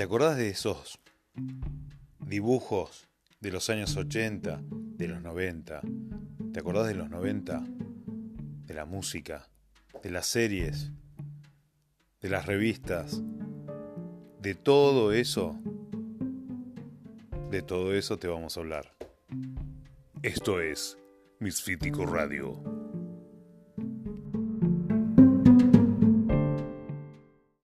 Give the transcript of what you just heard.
¿Te acordás de esos dibujos de los años 80, de los 90? ¿Te acordás de los 90? De la música, de las series, de las revistas, de todo eso. De todo eso te vamos a hablar. Esto es Misfítico Radio.